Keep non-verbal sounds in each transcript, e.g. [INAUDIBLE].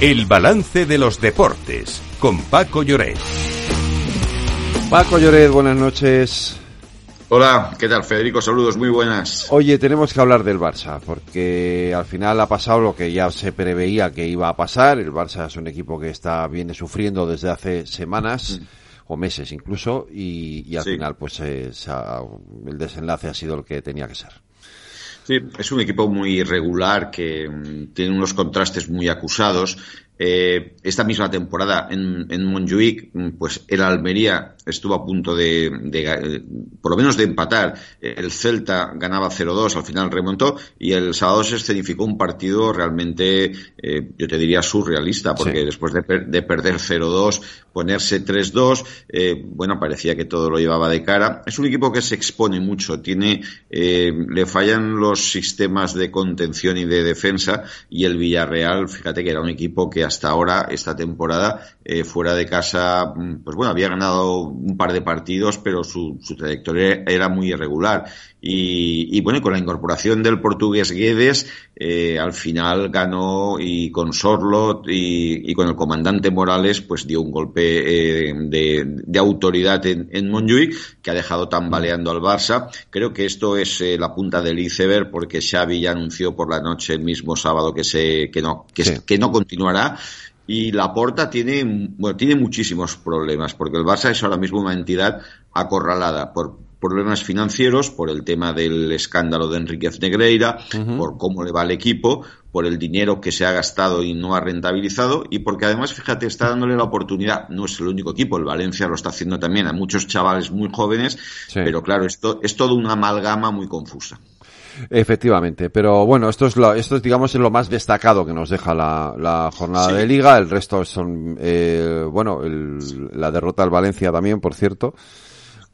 El balance de los deportes con Paco Lloret. Paco Lloret, buenas noches. Hola, ¿qué tal Federico? Saludos, muy buenas. Oye, tenemos que hablar del Barça, porque al final ha pasado lo que ya se preveía que iba a pasar. El Barça es un equipo que está viene sufriendo desde hace semanas. Mm. o meses incluso, y, al final pues eh, el desenlace ha sido el que tenía que ser. Sí, es un equipo muy irregular que mm, tiene unos contrastes muy acusados. Eh, esta misma temporada en, en Montjuic, pues el Almería estuvo a punto de, de, por lo menos de empatar. El Celta ganaba 0-2, al final remontó y el sábado se escenificó un partido realmente, eh, yo te diría, surrealista, porque después de, de perder 0-2, ponerse 3-2, eh, bueno, parecía que todo lo llevaba de cara. Es un equipo que se expone mucho, tiene, eh, le fallan los sistemas de contención y de defensa y el Villarreal, fíjate que era un equipo que hasta ahora, esta temporada, eh, fuera de casa, mm, pues bueno, había ganado un par de partidos, pero su, su trayectoria era muy irregular. Y, y, bueno, con la incorporación del portugués Guedes, eh, al final ganó y con Sorlot y, y, con el comandante Morales, pues dio un golpe eh, de, de, autoridad en, en Montjuic que ha dejado tambaleando al Barça. Creo que esto es eh, la punta del iceberg porque Xavi ya anunció por la noche el mismo sábado que se que no que, sí. que no continuará y la Porta tiene, bueno, tiene muchísimos problemas, porque el Barça es ahora mismo una entidad acorralada por problemas financieros, por el tema del escándalo de Enriquez Negreira, uh -huh. por cómo le va al equipo, por el dinero que se ha gastado y no ha rentabilizado, y porque además, fíjate, está dándole la oportunidad, no es el único equipo, el Valencia lo está haciendo también a muchos chavales muy jóvenes, sí. pero claro, esto es toda una amalgama muy confusa. Efectivamente, pero bueno, esto es lo, esto es digamos es lo más destacado que nos deja la, la jornada sí. de liga. El resto son, eh, bueno, el, la derrota del Valencia también, por cierto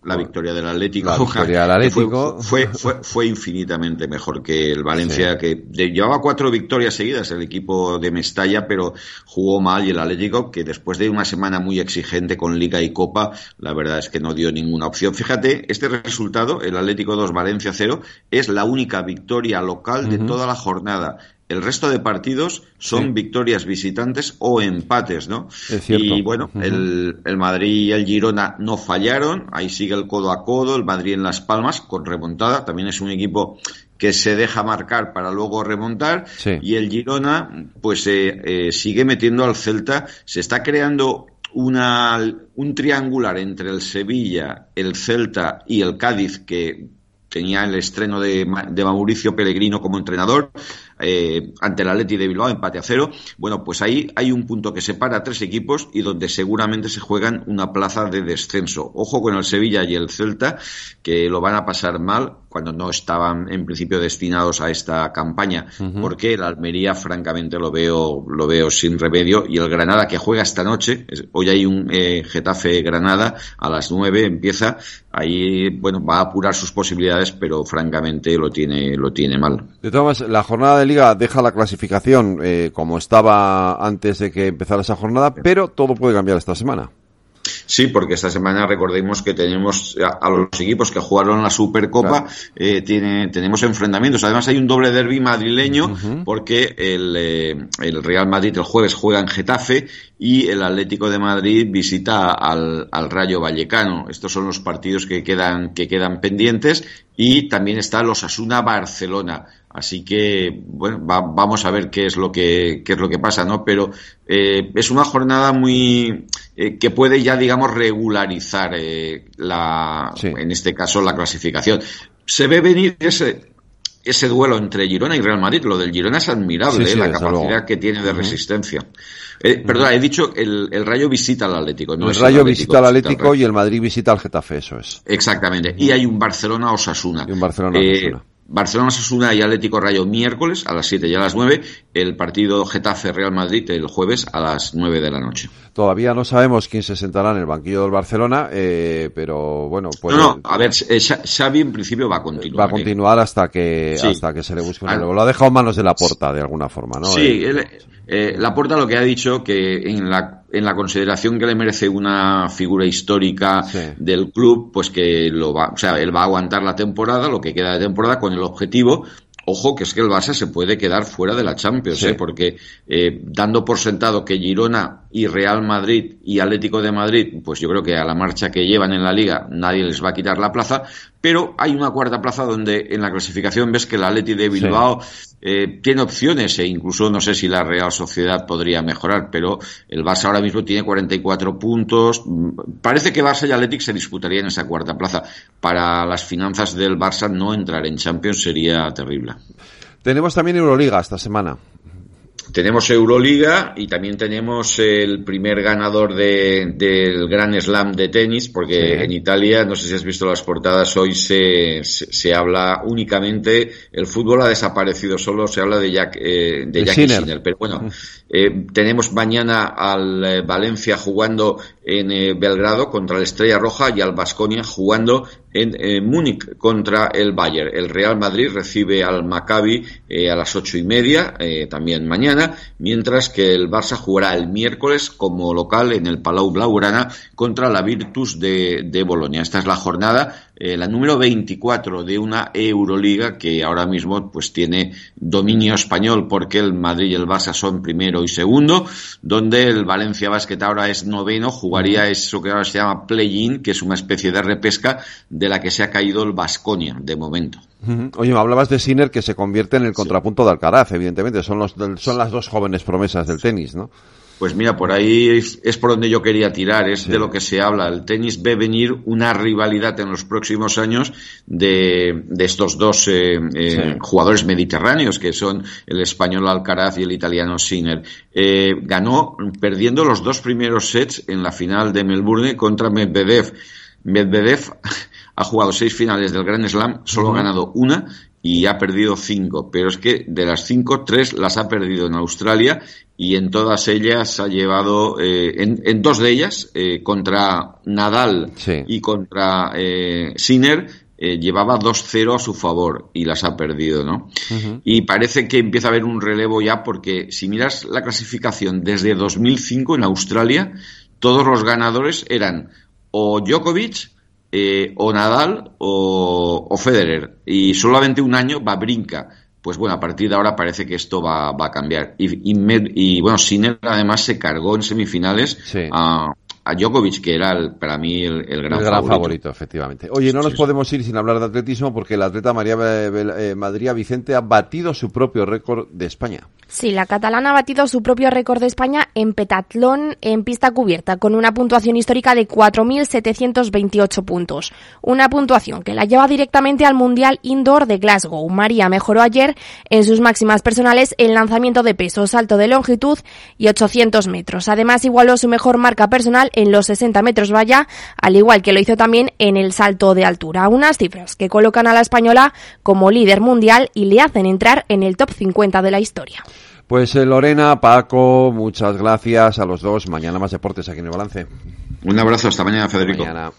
la victoria del Atlético. La victoria del Atlético. Fue, fue, [LAUGHS] fue, fue, infinitamente mejor que el Valencia, sí. que llevaba cuatro victorias seguidas el equipo de Mestalla, pero jugó mal y el Atlético, que después de una semana muy exigente con Liga y Copa, la verdad es que no dio ninguna opción. Fíjate, este resultado, el Atlético 2, Valencia 0, es la única victoria local de uh -huh. toda la jornada. El resto de partidos son sí. victorias visitantes o empates, ¿no? Y bueno, uh -huh. el, el, Madrid y el Girona no fallaron, ahí sigue el codo a codo, el Madrid en Las Palmas con remontada, también es un equipo que se deja marcar para luego remontar sí. y el Girona pues eh, eh, sigue metiendo al Celta, se está creando una, un triangular entre el Sevilla, el Celta y el Cádiz que tenía el estreno de, de Mauricio Pellegrino como entrenador eh, ante el Atleti de Bilbao, empate a cero. Bueno, pues ahí hay un punto que separa tres equipos y donde seguramente se juegan una plaza de descenso. Ojo con el Sevilla y el Celta, que lo van a pasar mal cuando no estaban en principio destinados a esta campaña, uh -huh. porque el Almería, francamente, lo veo, lo veo sin remedio, y el Granada que juega esta noche, hoy hay un eh, Getafe Granada, a las nueve empieza, ahí, bueno, va a apurar sus posibilidades, pero francamente lo tiene, lo tiene mal. De todas maneras, la jornada de liga deja la clasificación eh, como estaba antes de que empezara esa jornada, pero todo puede cambiar esta semana. Sí, porque esta semana recordemos que tenemos a, a los equipos que jugaron la Supercopa, claro. eh, tiene, tenemos enfrentamientos. Además hay un doble derby madrileño uh -huh. porque el, eh, el, Real Madrid el jueves juega en Getafe y el Atlético de Madrid visita al, al Rayo Vallecano. Estos son los partidos que quedan, que quedan pendientes y también está los Asuna Barcelona. Así que, bueno, va, vamos a ver qué es lo que, qué es lo que pasa, ¿no? Pero eh, es una jornada muy, eh, que puede ya, digamos, regularizar eh, la, sí. en este caso, la clasificación. Se ve venir ese, ese duelo entre Girona y Real Madrid. Lo del Girona es admirable, sí, sí, la capacidad que tiene de uh -huh. resistencia. Eh, perdón, he dicho el, el Rayo visita al Atlético. No el Rayo el Atlético, visita al Atlético y el Madrid visita al Getafe, eso es. Exactamente. Y hay un Barcelona-Osasuna. Y un Barcelona-Osasuna. Eh, Barcelona Sasuna y Atlético Rayo miércoles a las 7 y a las 9, el partido Getafe Real Madrid el jueves a las 9 de la noche. Todavía no sabemos quién se sentará en el banquillo del Barcelona, eh, pero bueno, pues No, no, a ver, eh, Xavi en principio va a continuar. Va a continuar hasta que sí. hasta que se le busque un relevo. Lo ha dejado en manos de la porta de alguna forma, ¿no? Sí, él, eh, la porta lo que ha dicho que en la en la consideración que le merece una figura histórica sí. del club, pues que lo va, o sea, él va a aguantar la temporada, lo que queda de temporada, con el objetivo Ojo que es que el Barça se puede quedar fuera de la Champions, ¿eh? porque eh, dando por sentado que Girona y Real Madrid y Atlético de Madrid, pues yo creo que a la marcha que llevan en la liga nadie les va a quitar la plaza, pero hay una cuarta plaza donde en la clasificación ves que el Atleti de Bilbao eh, tiene opciones e incluso no sé si la Real Sociedad podría mejorar, pero el Barça ahora mismo tiene 44 puntos. Parece que Barça y Atlético se disputarían esa cuarta plaza. Para las finanzas del Barça no entrar en Champions sería terrible. Tenemos también Euroliga esta semana. Tenemos Euroliga y también tenemos el primer ganador de, del Gran Slam de tenis, porque en Italia, no sé si has visto las portadas, hoy se, se, habla únicamente, el fútbol ha desaparecido, solo se habla de Jack, eh, de Jack Sinner. Pero bueno, eh, tenemos mañana al eh, Valencia jugando en eh, Belgrado contra la Estrella Roja y al Basconia jugando en eh, Múnich contra el Bayern. El Real Madrid recibe al Maccabi eh, a las ocho y media, también mañana, mientras que el Barça jugará el miércoles como local en el Palau Blaugrana contra la Virtus de, de Bolonia. Esta es la jornada eh, la número 24 de una Euroliga que ahora mismo pues tiene dominio español porque el Madrid y el Barça son primero y segundo, donde el Valencia Basket ahora es noveno, jugaría eso que ahora se llama play-in, que es una especie de repesca de la que se ha caído el Basconia de momento. Oye, me hablabas de Sinner que se convierte en el contrapunto de Alcaraz, evidentemente, son, los, son las dos jóvenes promesas del tenis, ¿no? Pues mira, por ahí es por donde yo quería tirar, es de lo que se habla. El tenis ve venir una rivalidad en los próximos años de, de estos dos eh, eh, jugadores mediterráneos, que son el español Alcaraz y el italiano Sinner. Eh, ganó perdiendo los dos primeros sets en la final de Melbourne contra Medvedev. Medvedev ha jugado seis finales del Grand Slam, solo ha ganado una y ha perdido cinco, pero es que de las cinco, tres las ha perdido en Australia y en todas ellas ha llevado, eh, en, dos de ellas, eh, contra Nadal y contra eh, Sinner, eh, llevaba 2-0 a su favor y las ha perdido, ¿no? Y parece que empieza a haber un relevo ya porque si miras la clasificación desde 2005 en Australia, todos los ganadores eran o Djokovic, eh, o Nadal o, o, Federer. Y solamente un año va brinca. Pues bueno, a partir de ahora parece que esto va, va a cambiar. Y, y, y, bueno, Sinner además se cargó en semifinales a a Djokovic, que era para mí el, gran, favorito. efectivamente. Oye, no nos podemos ir sin hablar de atletismo porque el atleta María eh, Madría Vicente ha batido su propio récord de España. Sí, la catalana ha batido su propio récord de España en petatlón en pista cubierta, con una puntuación histórica de 4.728 puntos. Una puntuación que la lleva directamente al Mundial Indoor de Glasgow. María mejoró ayer en sus máximas personales el lanzamiento de peso, salto de longitud y 800 metros. Además, igualó su mejor marca personal en los 60 metros valla, al igual que lo hizo también en el salto de altura. Unas cifras que colocan a la española como líder mundial y le hacen entrar en el top 50 de la historia. Pues eh, Lorena, Paco, muchas gracias a los dos. Mañana más deportes aquí en el balance. Un abrazo, hasta mañana, Federico. Mañana.